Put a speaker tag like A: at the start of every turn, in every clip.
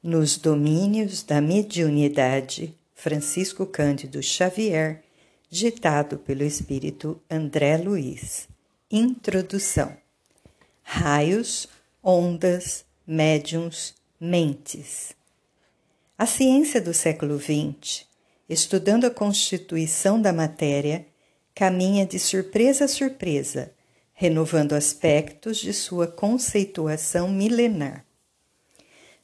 A: Nos Domínios da Mediunidade, Francisco Cândido Xavier, ditado pelo espírito André Luiz. Introdução: Raios, ondas, médiums, mentes. A ciência do século XX, estudando a constituição da matéria, caminha de surpresa a surpresa, renovando aspectos de sua conceituação milenar.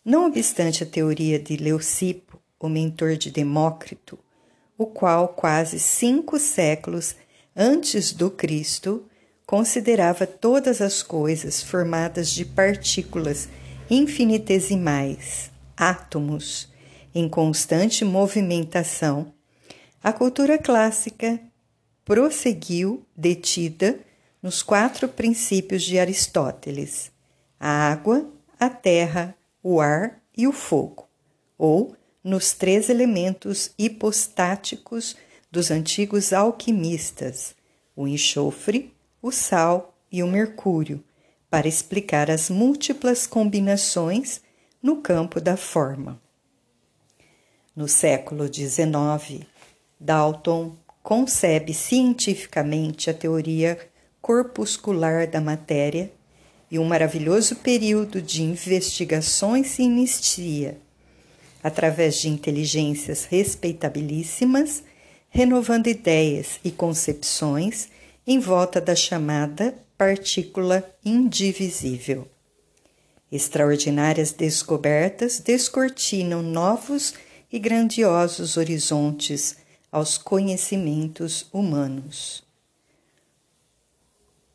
A: Não obstante a teoria de Leucipo, o mentor de Demócrito, o qual quase cinco séculos antes do Cristo considerava todas as coisas formadas de partículas infinitesimais, átomos, em constante movimentação, a cultura clássica prosseguiu detida nos quatro princípios de Aristóteles: a água, a terra, o ar e o fogo, ou nos três elementos hipostáticos dos antigos alquimistas, o enxofre, o sal e o mercúrio, para explicar as múltiplas combinações no campo da forma. No século XIX, Dalton concebe cientificamente a teoria corpuscular da matéria e um maravilhoso período de investigações se inicia, através de inteligências respeitabilíssimas, renovando ideias e concepções em volta da chamada partícula indivisível. Extraordinárias descobertas descortinam novos e grandiosos horizontes aos conhecimentos humanos.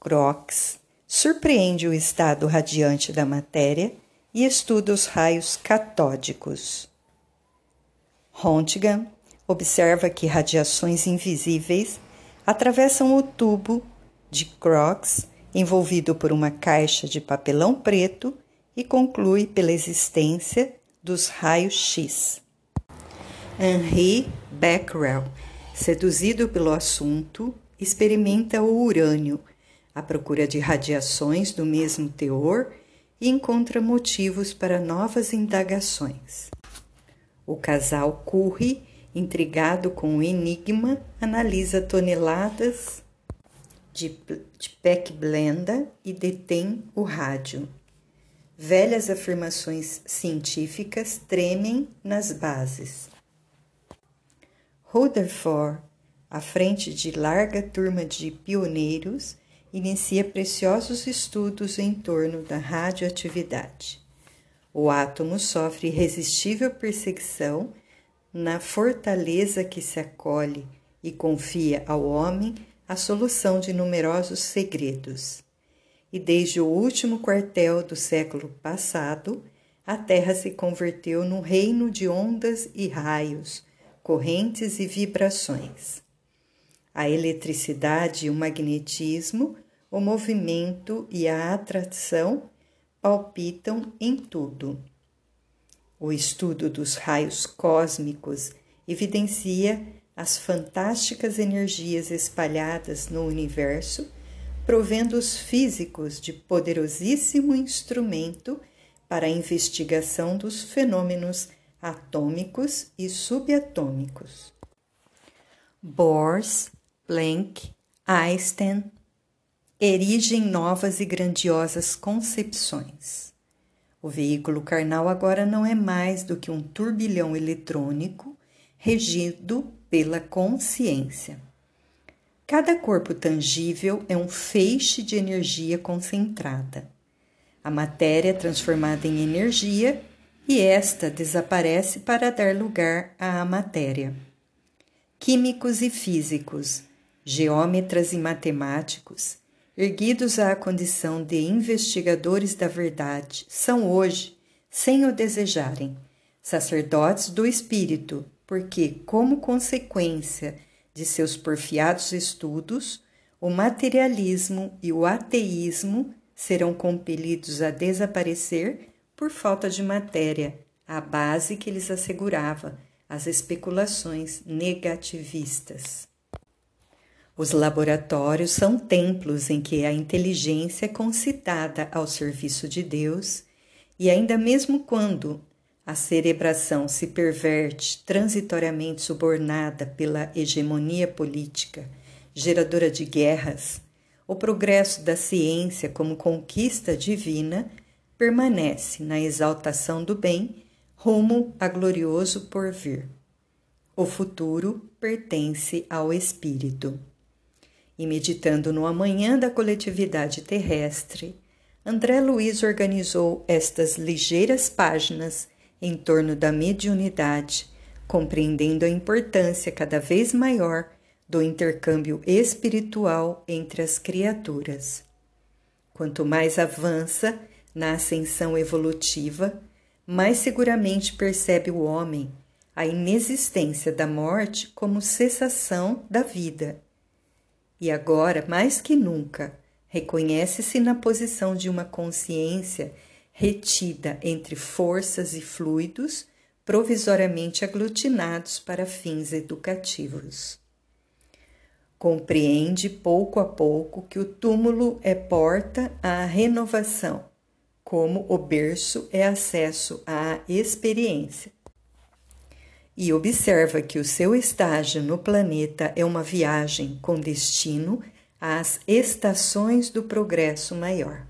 A: Croix surpreende o estado radiante da matéria e estuda os raios catódicos. Rontgen observa que radiações invisíveis atravessam o tubo de Croix envolvido por uma caixa de papelão preto e conclui pela existência dos raios X. Henri Becquerel, seduzido pelo assunto, experimenta o urânio à procura de radiações do mesmo teor e encontra motivos para novas indagações. O casal Curry, intrigado com o enigma, analisa toneladas de, de PEC blenda e detém o rádio. Velhas afirmações científicas tremem nas bases. Rutherford, à frente de larga turma de pioneiros, inicia preciosos estudos em torno da radioatividade. O átomo sofre irresistível perseguição na fortaleza que se acolhe e confia ao homem a solução de numerosos segredos. E desde o último quartel do século passado, a Terra se converteu num reino de ondas e raios, correntes e vibrações a eletricidade e o magnetismo, o movimento e a atração palpitam em tudo. O estudo dos raios cósmicos evidencia as fantásticas energias espalhadas no universo, provendo os físicos de poderosíssimo instrumento para a investigação dos fenômenos atômicos e subatômicos. Bohr Planck, Einstein erigem novas e grandiosas concepções. O veículo carnal agora não é mais do que um turbilhão eletrônico regido pela consciência. Cada corpo tangível é um feixe de energia concentrada. A matéria é transformada em energia e esta desaparece para dar lugar à matéria. Químicos e físicos geômetras e matemáticos, erguidos à condição de investigadores da verdade, são hoje, sem o desejarem, sacerdotes do espírito, porque, como consequência de seus porfiados estudos, o materialismo e o ateísmo serão compelidos a desaparecer por falta de matéria, a base que lhes assegurava as especulações negativistas. Os laboratórios são templos em que a inteligência é concitada ao serviço de Deus, e ainda mesmo quando a cerebração se perverte, transitoriamente subornada pela hegemonia política, geradora de guerras, o progresso da ciência como conquista divina permanece na exaltação do bem rumo a glorioso porvir. O futuro pertence ao espírito. E meditando no amanhã da coletividade terrestre, André Luiz organizou estas ligeiras páginas em torno da mediunidade, compreendendo a importância cada vez maior do intercâmbio espiritual entre as criaturas. Quanto mais avança na ascensão evolutiva, mais seguramente percebe o homem a inexistência da morte como cessação da vida. E agora, mais que nunca, reconhece-se na posição de uma consciência retida entre forças e fluidos provisoriamente aglutinados para fins educativos. Compreende pouco a pouco que o túmulo é porta à renovação, como o berço é acesso à experiência. E observa que o seu estágio no planeta é uma viagem com destino às estações do progresso maior.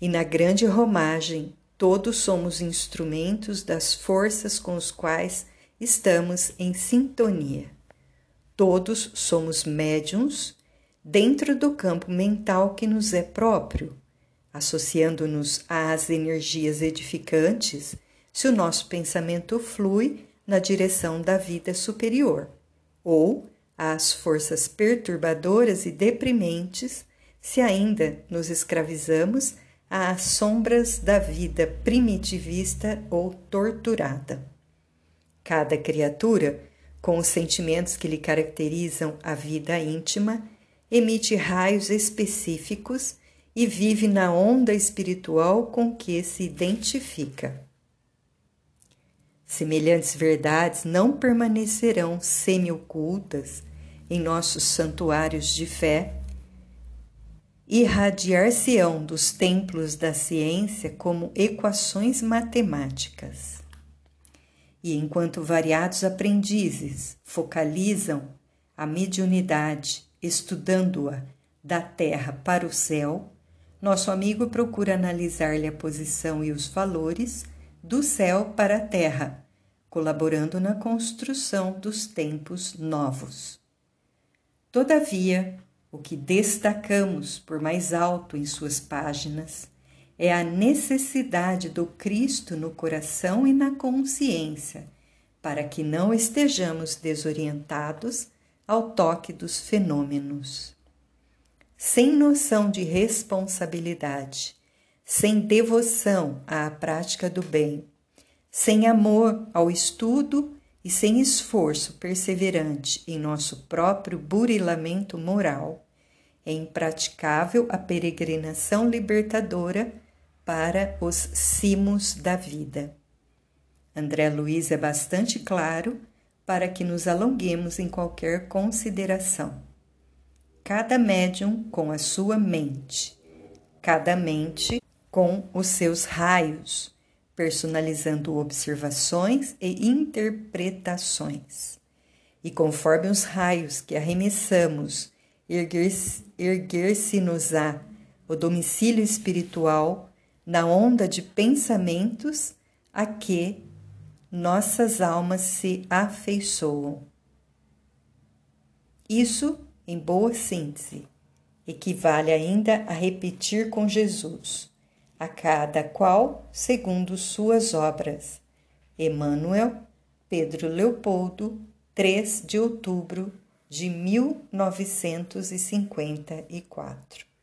A: E na grande romagem, todos somos instrumentos das forças com os quais estamos em sintonia. Todos somos médiums dentro do campo mental que nos é próprio, associando-nos às energias edificantes se o nosso pensamento flui na direção da vida superior, ou às forças perturbadoras e deprimentes se ainda nos escravizamos às sombras da vida primitivista ou torturada. Cada criatura, com os sentimentos que lhe caracterizam a vida íntima, emite raios específicos e vive na onda espiritual com que se identifica. Semelhantes verdades não permanecerão semi-ocultas em nossos santuários de fé, irradiar-se-ão dos templos da ciência como equações matemáticas. E enquanto variados aprendizes focalizam a mediunidade, estudando-a da terra para o céu, nosso amigo procura analisar-lhe a posição e os valores do céu para a terra, colaborando na construção dos tempos novos. Todavia, o que destacamos por mais alto em suas páginas é a necessidade do Cristo no coração e na consciência, para que não estejamos desorientados ao toque dos fenômenos. Sem noção de responsabilidade, sem devoção à prática do bem, sem amor ao estudo e sem esforço perseverante em nosso próprio burilamento moral, é impraticável a peregrinação libertadora para os cimos da vida. André Luiz é bastante claro para que nos alonguemos em qualquer consideração. Cada médium com a sua mente, cada mente com os seus raios, personalizando observações e interpretações. E conforme os raios que arremessamos, erguer-se-nos-á o domicílio espiritual na onda de pensamentos a que nossas almas se afeiçoam. Isso, em boa síntese, equivale ainda a repetir com Jesus a cada qual segundo suas obras. Emmanuel, Pedro Leopoldo, 3 de outubro de 1954.